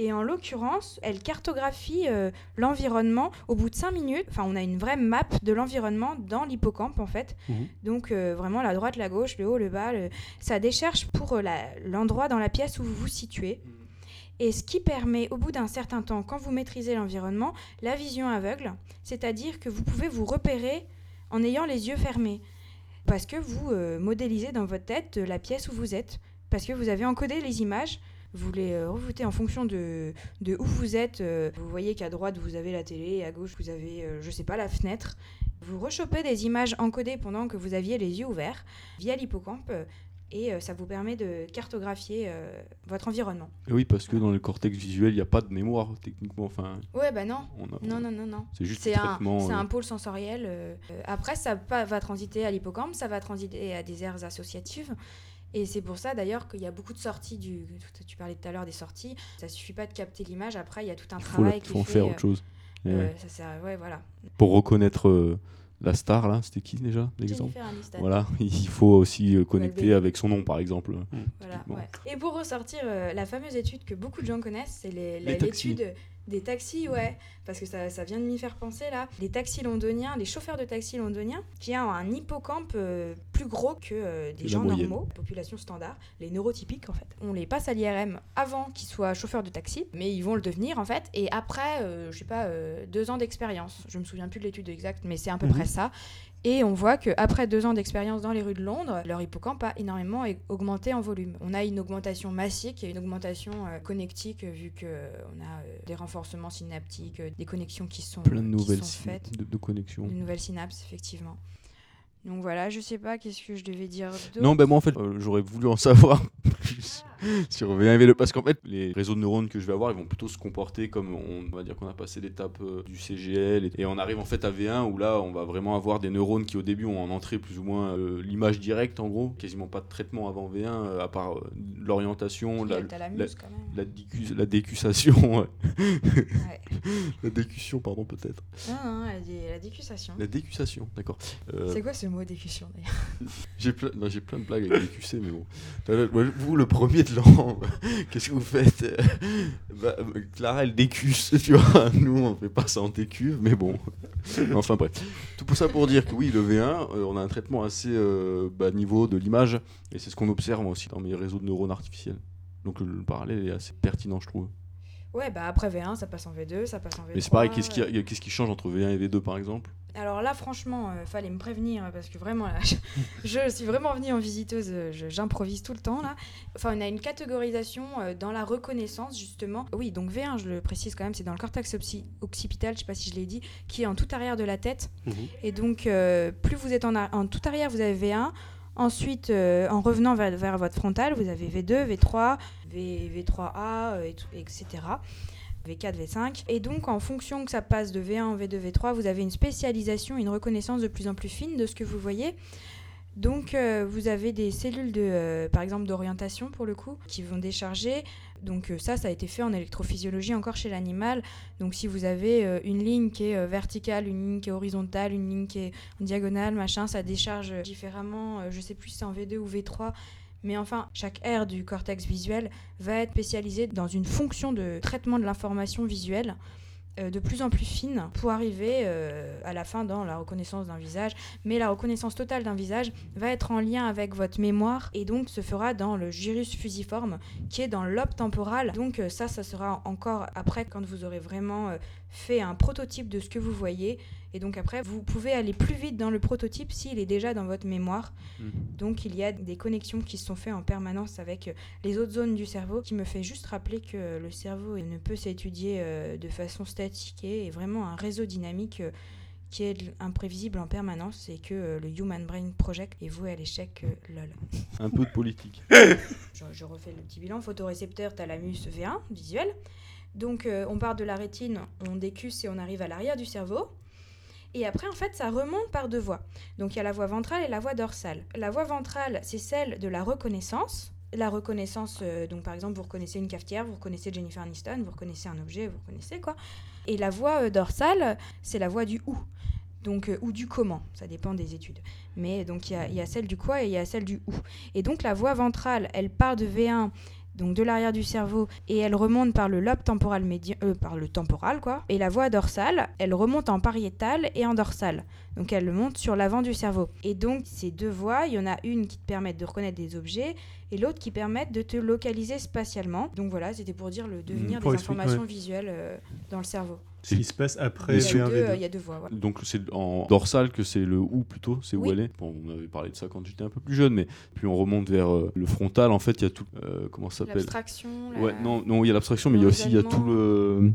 Et en l'occurrence, elles cartographient euh, l'environnement au bout de 5 minutes. Enfin, on a une vraie map de l'environnement dans l'hippocampe, en fait.
Mhm.
Donc, euh, vraiment, la droite, la gauche, le haut, le bas. le- Ça décherche pour euh, l'endroit dans la pièce où vous vous situez. Et ce qui permet, au bout d'un certain temps, quand vous maîtrisez l'environnement, la vision aveugle. C'est-à-dire que vous pouvez vous repérer en ayant les yeux fermés. Parce que vous modélisez dans votre tête la pièce où vous êtes. Parce que vous avez encodé les images. Vous les euh, revoutez en fonction de, de où vous êtes. euh, vous voyez qu'à droite, vous avez la télé, et à gauche, vous avez, euh, je sais pas, la fenêtre. Vous rechopez des images encodées pendant que vous aviez les yeux ouverts via l'hippocampe. et ça vous permet de cartographier euh, votre environnement.
Et oui, parce que dans le cortex visuel, il n'y a pas de mémoire, techniquement. Enfin,
Ouais, bah non.
on a...
Non, non, non, non.
C'est juste
un, c'est
euh,
un pôle sensoriel. euh, après, ça va transiter à l'hippocampe, ça va transiter à des aires associatives. Et c'est pour ça d'ailleurs qu'il y a beaucoup de sorties du. Tu parlais tout à l'heure des sorties. Ça suffit pas de capter l'image. Après, il y a tout un
Il faut,
travail qui
faut en
fait,
faire
euh,
autre chose.
Euh,
ouais.
ça sert- ouais, voilà.
Pour reconnaître euh, la star, là, c'était qui déjà l'exemple. Voilà, il faut aussi euh, connecter avec son nom, par exemple.
Voilà,
Typiquement.
ouais. Et pour ressortir la fameuse étude que beaucoup de gens connaissent, c'est l'étude. Des taxis, ouais, parce que ça, ça vient de m'y faire penser là. Les taxis londoniens, les chauffeurs de taxis londoniens, qui ont un hippocampe euh, plus gros que euh, des gens
moyenne.
normaux, population standard, les neurotypiques en fait. On les passe à l'IRM avant qu'ils soient chauffeurs de taxi, mais ils vont le devenir en fait, et après, euh, je sais pas, euh, deux ans d'expérience. Je me souviens plus de l'étude exacte, mais c'est à peu
Mhm.
près ça. Et on voit qu'après deux ans d'expérience dans les rues de Londres, leur hippocampe a énormément augmenté en volume. On a une augmentation massique et une augmentation euh, connectique, euh, vu qu'on a euh, des renforcements synaptiques, des connexions qui sont,
Plein de
qui
nouvelles
sont faites,
de, de connexions.
de nouvelles synapses, effectivement. Donc voilà, je sais pas qu'est-ce que je devais dire d'autre.
Non, ben moi en fait, euh, j'aurais voulu en savoir plus sur V1 et V2 parce qu'en fait, les réseaux de neurones que je vais avoir, ils vont plutôt se comporter comme on, va dire qu'on a passé l'étape euh, du CGL et, et on arrive en fait à V1 où là, on va vraiment avoir des neurones qui au début ont en entrée plus ou moins euh, l'image directe en gros, quasiment pas de traitement avant V1 euh, à part l'orientation, la, la, la décussation, ouais. La décussion pardon peut-être,
Non, non, la, dé- la décussation.
la décussation, d'accord.
C'est quoi ce mot d'ailleurs
J'ai non, j'ai plein de blagues avec QC, mais bon. Vous, le premier de l'an, qu'est-ce que vous faites? Euh, bah, euh, Clara, elle décusse, tu vois. Nous, on fait pas ça en TQ, mais bon. Enfin, bref. Tout pour ça pour dire que oui, le V1, euh, on a un traitement assez bas niveau de l'image, et c'est ce qu'on observe aussi dans mes réseaux de neurones artificiels. Donc le parallèle est assez pertinent, je trouve.
Ouais, bah après V1, ça passe en V2, ça passe en V3.
Mais c'est pareil, qu'est-ce qui, qu'est-ce qui change entre V1 et V2, par exemple?
Alors là, franchement, euh, fallait me prévenir hein, parce que vraiment, là, je, je suis vraiment venue en visiteuse, euh, je- j'improvise tout le temps là. Enfin, on a une catégorisation euh, dans la reconnaissance justement. Oui, donc V1, je le précise quand même, c'est dans le cortex oxy- occipital, je sais pas si je l'ai dit, qui est en tout arrière de la tête.
Mhm.
Et donc, euh, plus vous êtes en, en tout arrière, vous avez V1. Ensuite, euh, en revenant vers, vers votre frontal, vous avez V2, V3, v, V3A, euh, et tout- etc. V4, V5. Et donc, en fonction que ça passe de V1 en V2, V3, vous avez une spécialisation, une reconnaissance de plus en plus fine de ce que vous voyez. Donc, euh, vous avez des cellules, de, euh, par exemple, d'orientation, pour le coup, qui vont décharger. Donc, euh, ça, ça a été fait en électrophysiologie encore chez l'animal. Donc, si vous avez une ligne qui est verticale, une ligne qui est horizontale, une ligne qui est en diagonale, machin, ça décharge différemment. Je sais plus si c'est en V2 ou V3. Mais enfin, chaque aire du cortex visuel va être spécialisée dans une fonction de traitement de l'information visuelle euh, de plus en plus fine pour arriver euh, à la fin dans la reconnaissance d'un visage. Mais la reconnaissance totale d'un visage va être en lien avec votre mémoire et donc se fera dans le gyrus fusiforme qui est dans lobe temporal. Donc euh, ça, ça sera encore après quand vous aurez vraiment fait un prototype de ce que vous voyez. Et donc après, vous pouvez aller plus vite dans le prototype s'il est déjà dans votre mémoire.
Mhm.
Donc il y a des connexions qui se sont faites en permanence avec euh, les autres zones du cerveau, qui me fait juste rappeler que le cerveau ne peut s'étudier euh, de façon statique et vraiment un réseau dynamique euh, qui est imprévisible en permanence et que le Human Brain Project est voué à l'échec lol.
Un peu de politique.
Je, je refais le petit bilan. Photorécepteur, thalamus, V1, visuel. Donc, euh, on part de la rétine, on décusse et on arrive à l'arrière du cerveau. Et après, en fait, ça remonte par deux voies. Donc, il y a la voie ventrale et la voie dorsale. La voie ventrale, c'est celle de la reconnaissance. La reconnaissance, euh, donc par exemple, vous reconnaissez une cafetière, vous reconnaissez Jennifer Aniston, vous reconnaissez un objet, vous reconnaissez quoi. Et la voie euh, dorsale, c'est la voie du où. Donc, ou du comment, ça dépend des études. Mais donc, il y y a celle du quoi et il y a celle du où. Et donc la voie ventrale, elle part de V1, donc de l'arrière du cerveau, et elle remonte par le lobe temporal médian, euh, par le temporal quoi. Et la voie dorsale, elle remonte en pariétal et en dorsal. Donc elle monte sur l'avant du cerveau. Et donc ces deux voies, il y en a une qui te permet de reconnaître des objets et l'autre qui permet de te localiser spatialement. Donc voilà, c'était pour dire le devenir
Mmh,
des informations
ouais.
visuelles euh, dans le cerveau.
Ce qui se passe après
Il
Et
y, a
sur
V1,
deux, euh,
V2.
il y a deux. Voilà.
Donc c'est en dorsal que c'est le ou plutôt, c'est où elle est. Bon, on avait parlé de ça quand j'étais un peu plus jeune, mais puis on remonte vers euh, le frontal. En fait, il y a tout. euh, comment ça s'appelle?
L'abstraction. la-
Ouais, non, non, il y a l'abstraction, mais il y a aussi il y a tout le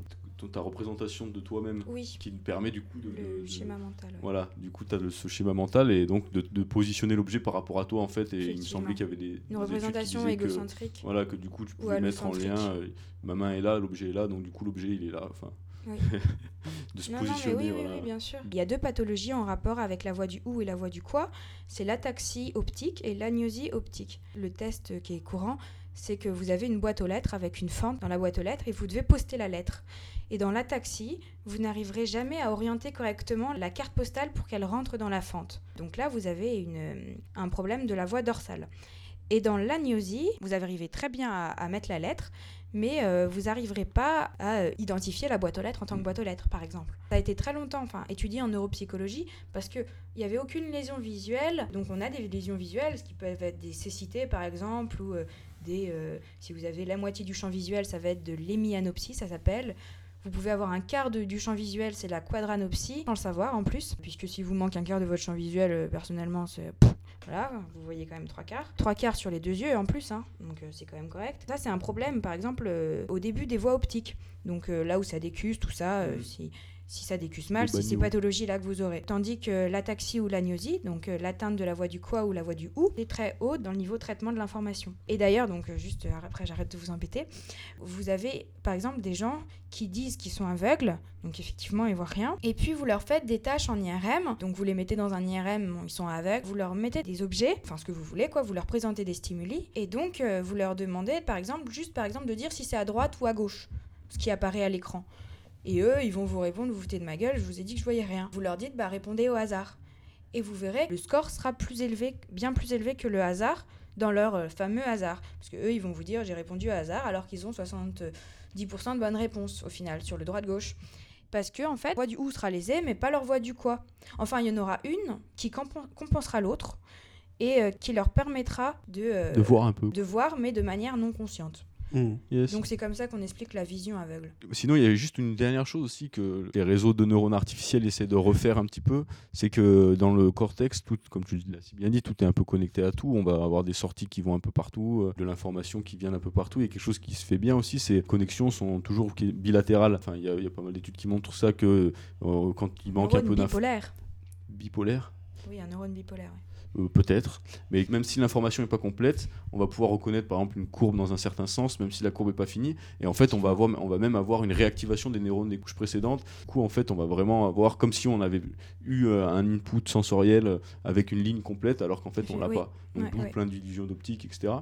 ta représentation de toi-même
Oui,
qui te permet du coup de,
le
de-
schéma mental. ouais.
Voilà, du coup, tu as ce schéma mental et donc de, de positionner l'objet par rapport à toi en fait. Et il me semblait qu'il y avait des,
Une représentation
que-
égocentrique.
voilà, que du coup, tu
Ou
pouvais mettre en lien. euh, ma main est là, l'objet est là, donc du coup, l'objet il est là. Enfin,
Oui.
de se
Non, non, mais
positionner.
oui, oui,
voilà.
oui, bien sûr. Il y a deux pathologies en rapport avec la voie du ou et la voie du quoi. C'est l'ataxie optique et l'agnosie optique. Le test qui est courant, c'est que vous avez une boîte aux lettres avec une fente dans la boîte aux lettres et vous devez poster la lettre. Et dans l'ataxie, vous n'arriverez jamais à orienter correctement la carte postale pour qu'elle rentre dans la fente. Donc là, vous avez une- un problème de la voie dorsale. Et dans l'agnosie, vous arrivez très bien à, à mettre la lettre, mais euh, vous n'arriverez pas à euh, identifier la boîte aux lettres en tant que
Mm.
boîte aux lettres, par exemple. Ça a été très longtemps enfin, étudié en neuropsychologie parce qu'il n'y avait aucune lésion visuelle. Donc on a des lésions visuelles, ce qui peuvent être des cécités, par exemple, ou euh, des... euh, si vous avez la moitié du champ visuel, ça va être de l'hémianopsie, ça s'appelle. Vous pouvez avoir un quart de- du champ visuel, c'est la quadranopsie, sans le savoir en plus, puisque si vous manque un quart de votre champ visuel, personnellement, c'est... Voilà, vous voyez quand même trois quarts. Trois quarts sur les deux yeux en plus, hein, donc euh, c'est quand même correct. Ça, c'est un problème, par exemple, euh, au début des voies optiques. Donc euh, là où ça décuse, tout ça,
Mhm.
si, si ça décuse mal, si ces
bagnoles.
pathologies-là que vous aurez. Tandis que l'ataxie ou l'agnosie, donc euh, l'atteinte de la voie du quoi ou la voie du ou, est très haute dans le niveau traitement de l'information. Et d'ailleurs, donc euh, juste euh, après j'arrête de vous embêter, vous avez par exemple des gens qui disent qu'ils sont aveugles, donc effectivement ils voient rien, et puis vous leur faites des tâches en IRM, donc vous les mettez dans un IRM, ils sont aveugles, vous leur mettez des objets, enfin ce que vous voulez quoi, vous leur présentez des stimuli, et donc euh, vous leur demandez par exemple, juste par exemple de dire si c'est à droite ou à gauche, ce qui apparaît à l'écran. Et eux, ils vont vous répondre, vous foutez de ma gueule, je vous ai dit que je voyais rien. Vous leur dites, bah répondez au hasard. Et vous verrez, le score sera plus élevé, bien plus élevé que le hasard dans leur euh, fameux hasard. Parce que eux, ils vont vous dire, j'ai répondu au hasard, alors qu'ils ont 70% de bonnes réponses au final sur le droit-gauche. Parce que, en fait, la voix du ou sera lésée, mais pas leur voix du quoi. Enfin, il y en aura une qui compen- compensera l'autre et euh, qui leur permettra de, euh,
De voir un peu.
de voir, mais de manière non consciente.
Mm.
Yes.
Donc c'est comme ça qu'on explique la vision aveugle.
Sinon, il y avait juste une dernière chose aussi que les réseaux de neurones artificiels essaient de refaire un petit peu, c'est que dans le cortex, tout, comme tu l'as si bien dit, tout est un peu connecté à tout. On va avoir des sorties qui vont un peu partout, euh, de l'information qui vient d'un peu partout. Et quelque chose qui se fait bien aussi, ces connexions sont toujours bilatérales. Enfin, il y, a- y a pas mal d'études qui montrent ça que euh, quand il manque un peu d'infos
bipolaire.
bipolaire?
Oui, un neurone bipolaire. oui.
Euh, peut-être, mais même si l'information n'est pas complète, on va pouvoir reconnaître par exemple une courbe dans un certain sens, même si la courbe n'est pas finie, et en fait on va, avoir, on va même avoir une réactivation des neurones des couches précédentes. Du coup, en fait, on va vraiment avoir comme si on avait eu euh, un input sensoriel euh, avec une ligne complète, alors qu'en fait on l'a
Oui.
pas. Donc
Ouais,
d'où
ouais.
plein d'illusions d'optique, etc.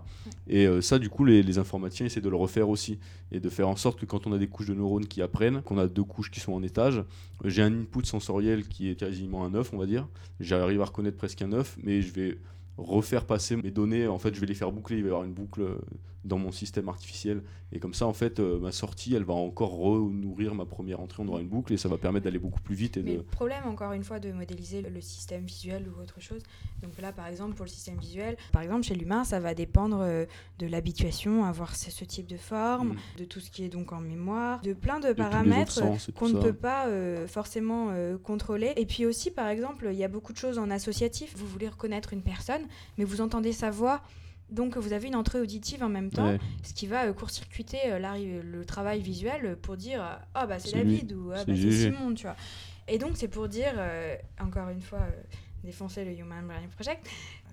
Et euh, ça, du coup, les, les informaticiens essaient de le refaire aussi, et de faire en sorte que quand on a des couches de neurones qui apprennent, qu'on a deux couches qui sont en étage, j'ai un input sensoriel qui est quasiment un 9, on va dire. J'arrive à reconnaître presque un 9, mais je vais refaire passer mes données, en fait je vais les faire boucler, il va y avoir une boucle euh, dans mon système artificiel et comme ça en fait euh, ma sortie elle va encore renourrir ma première entrée, on aura une boucle et ça va permettre d'aller beaucoup plus vite et
Mais
de...
le problème, encore une fois, de modéliser le- système visuel ou autre chose. Donc là, par exemple, pour le système visuel, par exemple, chez l'humain, ça va dépendre euh, de l'habituation à voir ce, type de forme,
Mm.
de tout ce qui est donc en mémoire, de plein de, paramètres
tout
qu'on ne peut pas euh, forcément euh, contrôler. Et puis aussi, par exemple, il y a beaucoup de choses en associatif. Vous voulez reconnaître une personne, mais vous entendez sa voix. Donc vous avez une entrée auditive en même temps,
Ouais.
ce qui va euh, court-circuiter euh, le travail visuel pour dire euh, ah bah c'est
lui.
David ou ah bah c'est. Simon tu vois et donc c'est pour dire encore une fois défoncer le Human Brain Project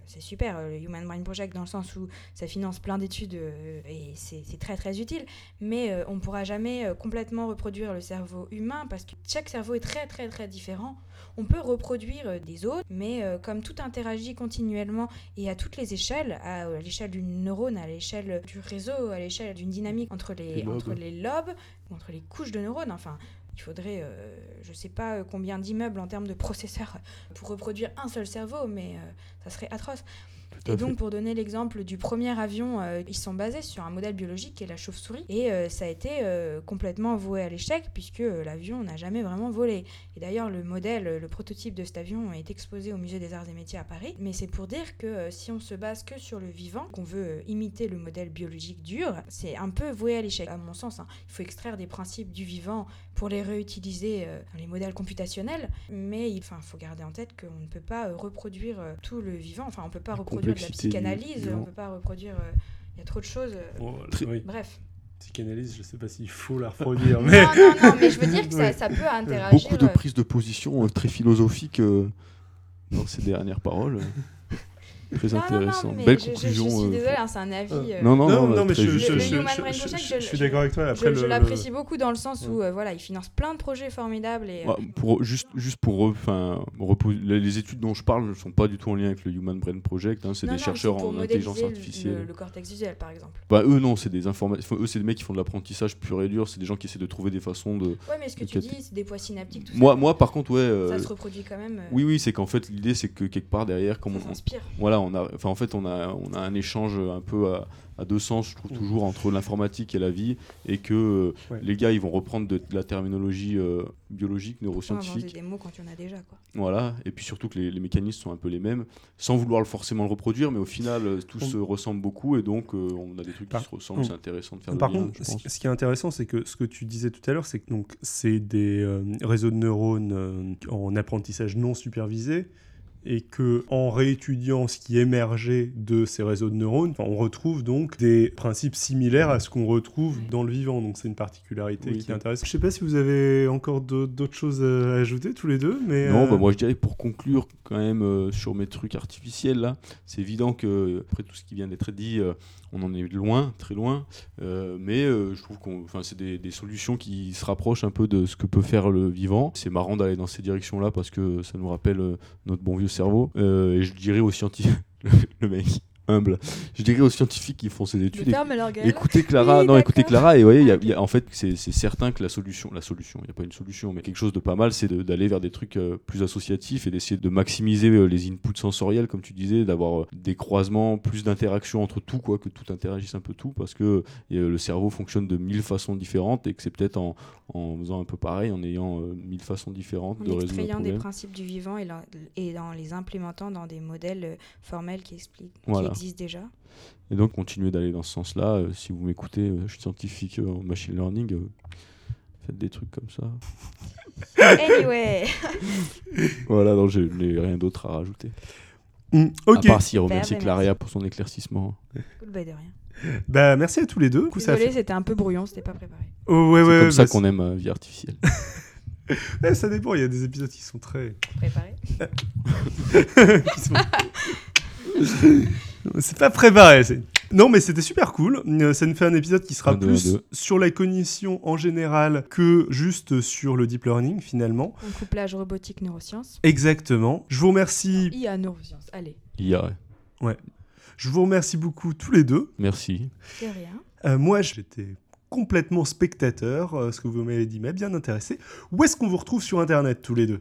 c'est super euh, le Human Brain Project dans le sens où ça finance plein d'études euh, et c'est très très utile. Mais euh, on ne pourra jamais complètement reproduire le cerveau humain parce que chaque cerveau est très très très différent. On peut reproduire des autres, mais comme tout interagit continuellement et à toutes les échelles, à, l'échelle d'une neurone, à l'échelle du réseau, à l'échelle d'une dynamique entre les, entre les lobes, entre les couches de neurones, enfin, il faudrait, euh, je sais pas euh, combien d'immeubles en termes de processeurs pour reproduire un seul cerveau, mais euh, ça serait atroce. Et donc,
fait.
pour donner l'exemple du premier avion, euh, ils sont basés sur un modèle biologique qui est la chauve-souris. Et euh, ça a été euh, complètement voué à l'échec, puisque l'avion n'a jamais vraiment volé. Et d'ailleurs, le modèle, le prototype de cet avion est exposé au Musée des Arts et Métiers à Paris. Mais c'est pour dire que si on se base que sur le vivant, qu'on veut imiter le modèle biologique dur, c'est un peu voué à l'échec, à mon sens. hein. Il faut extraire des principes du vivant pour les réutiliser euh, dans les modèles computationnels. Mais il enfin, faut garder en tête qu'on ne peut pas euh, reproduire euh, tout le vivant. Enfin, on ne peut pas
La
reproduire de la psychanalyse, on ne peut pas reproduire. euh, Il y a trop de choses. euh,
Très-
oui.
Bref.
Psychanalyse, je sais pas s'il faut la reproduire, mais
Non, non, non, mais je veux dire que ça, peut interagir.
Beaucoup de
euh,
prises de position euh, très philosophiques euh, dans ces dernières paroles. Très
Non, non, non,
intéressant.
mais
Belle
je, je-
conclusion.
je suis
euh,
désolée, hein, c'est un avis. euh,
Non, non,
non,
non,
non, mais je, je, je- je- je- je-
je-
je suis
je-
d'accord avec toi.
je-
Après,
je l'apprécie
le-
beaucoup dans le sens où euh, voilà, il finance plein de projets formidables et euh,
Ouais, pour, juste, juste pour enfin, les, les études dont je parle ne sont pas du tout en lien avec le Human Brain Project. hein, c'est
non,
des
non,
chercheurs en intelligence artificielle.
Le, le cortex visuel, par exemple.
Bah, eux, non, c'est des informations. Eux, c'est des mecs qui font de l'apprentissage pur et dur. C'est des gens qui essaient de trouver des façons de.
Ouais, mais ce que tu dis, c'est des voies synaptiques, tout
Moi, par contre, ouais. euh,
Ça se reproduit quand même. euh,
Oui, oui, c'est qu'en fait, l'idée, c'est que quelque part derrière, comme
ça
on,
s'inspire.
voilà, voilà, on a, enfin en fait, on a, on a un échange un peu à, à deux sens, je trouve
Mm.
toujours entre l'informatique et la vie, et que euh,
Ouais.
les gars, ils vont reprendre de, de la terminologie euh, biologique, neuroscientifique,
des mots quand il y en a déjà, quoi.
voilà, et puis surtout que les, les mécanismes sont un peu les mêmes, sans vouloir forcément le reproduire, mais au final, euh, tout
On-
se ressemble beaucoup, et donc euh, on a des trucs
Par-
qui se ressemblent,
on-
c'est intéressant de faire
Par
le lien,
contre,
je
ce
pense.
ce qui est intéressant, c'est que ce que tu disais tout à l'heure, c'est que donc c'est des euh, réseaux de neurones euh, en apprentissage non supervisé et que en réétudiant ce qui émergeait de ces réseaux de neurones, on retrouve donc des principes similaires à ce qu'on retrouve dans le vivant. Donc c'est une particularité
Oui.
qui est intéressante. Je sais pas si vous avez encore d'autres choses à ajouter tous les deux, mais
Non,
euh,
bah, moi je dirais que pour conclure quand même euh, sur mes trucs artificiels là, c'est évident que après tout ce qui vient d'être dit, euh, on en est loin, très loin, euh, mais euh, je trouve qu'on, enfin c'est des, solutions qui se rapprochent un peu de ce que peut faire le vivant. C'est marrant d'aller dans ces directions là parce que ça nous rappelle euh, notre bon vieux cerveau. Et je dirais aux scientifiques, le mec humble, je dirais aux scientifiques qui font ces études. Écoutez Clara,
Oui,
non, écoutez. Clara, et vous voyez, y a- y a- en fait, c'est certain que la solution, la solution, il n'y a pas une solution, mais quelque chose de pas mal, c'est de- d'aller vers des trucs euh, plus associatifs et d'essayer de maximiser euh, les inputs sensoriels, comme tu disais, d'avoir euh, des croisements, plus d'interactions entre tout, quoi, que tout interagisse un peu tout, parce que le cerveau fonctionne de mille façons différentes et que c'est peut-être en, en faisant un peu pareil, en ayant mille façons différentes de
En
résoudre un
extrayant des principes du vivant et, la- et en les implémentant dans des modèles formels qui expliquent,
Voilà.
qui existent déjà.
Et donc, continuez d'aller dans ce sens-là. Euh, si vous m'écoutez, euh, je suis scientifique euh, en machine learning. euh, faites des trucs comme ça.
Anyway,
Voilà, donc je n'ai rien d'autre à rajouter.
hmm, ok.
À part si remercier
ben,
Claria pour son éclaircissement.
goodbye de rien.
Bah merci à tous les deux. Ça
Désolé,
fait-
c'était un peu brouillon, c'était pas préparé.
Oh, ouais,
c'est
ouais,
comme ça
bah,
qu'on aime euh, vie artificielle.
Ouais, ça dépend, il y a des épisodes qui sont très.
Préparé
qui sont- c'est pas préparé. c'est- Non, mais c'était super cool. Euh, Ça nous fait un épisode qui sera
Un,
plus
deux.
sur la cognition en général que juste sur le deep learning finalement.
Un couplage robotique neurosciences.
Exactement. Je vous remercie.
IA neurosciences, allez,
IA, ouais.
Je vous remercie beaucoup tous les deux.
Merci.
de rien.
Euh, moi, j'étais complètement spectateur. euh, ce que vous m'avez dit m'a bien intéressé. Où est-ce qu'on vous retrouve sur Internet tous les deux?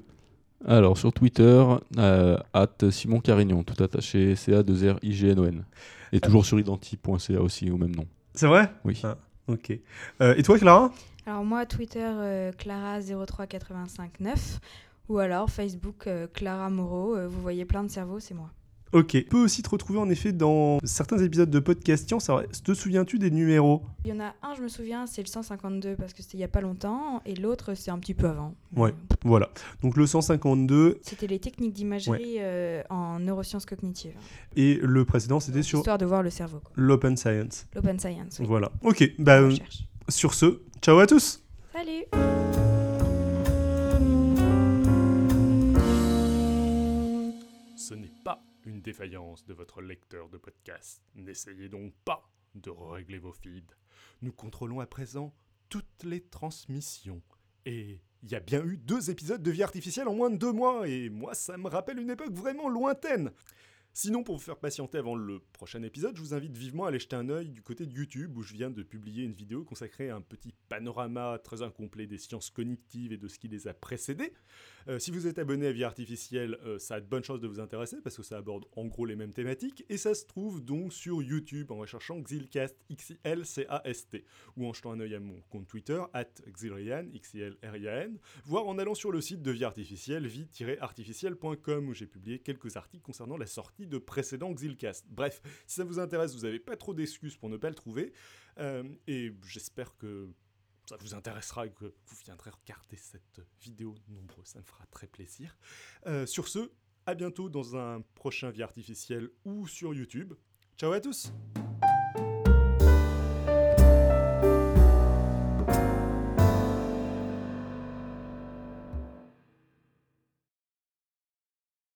Alors, sur Twitter, euh, at Simon Carignon, tout attaché, C-A-2-R-I-G-N-O-N. Et toujours sur identi.ca aussi, au même nom.
C'est vrai?
Oui.
Ah, ok. Euh, et toi, Clara?
Alors moi, Twitter, euh, Clara03859. Ou alors Facebook, euh, Clara Moreau. euh, vous voyez plein de cerveaux, c'est moi.
Ok. On peut aussi te retrouver en effet dans certains épisodes de podcast Science. Alors, te souviens-tu des numéros?
Il y en a un, je me souviens, c'est le 152 parce que c'était il y a pas longtemps. Et l'autre, c'est un petit peu avant.
Ouais. Voilà. Donc le 152
C'était les techniques d'imagerie euh, en neurosciences cognitives.
et le précédent c'était sur
Histoire de voir le cerveau.
l'open science.
L'open science. Oui.
Voilà. Ok. Bah, euh, sur ce, ciao à tous.
Salut
Ce n'est pas une défaillance de votre lecteur de podcast. N'essayez donc pas de régler vos feeds. Nous contrôlons à présent toutes les transmissions. Et il y a bien eu deux épisodes de vie artificielle en moins de deux mois, et moi ça me rappelle une époque vraiment lointaine. Sinon, pour vous faire patienter avant le prochain épisode, je vous invite vivement à aller jeter un œil du côté de YouTube où je viens de publier une vidéo consacrée à un petit panorama très incomplet des sciences cognitives et de ce qui les a précédées. Euh, si vous êtes abonné à Vie Artificielle, euh, ça a de bonnes chances de vous intéresser parce que ça aborde en gros les mêmes thématiques et ça se trouve donc sur YouTube en recherchant Xilcast, X-I-L-C-A-S-T ou en jetant un œil à mon compte Twitter, at Xilrian, X-I-L-R-I-A-N, voire en allant sur le site de Vie Artificielle, vie-artificielle.com où j'ai publié quelques articles concernant la sortie de précédents Xilcast. Bref, si ça vous intéresse, vous n'avez pas trop d'excuses pour ne pas le trouver euh, et j'espère que ça vous intéressera et que vous viendrez regarder cette vidéo nombreux, ça me fera très plaisir. Euh, sur ce, à bientôt dans un prochain Vie Artificielle ou sur YouTube. Ciao à tous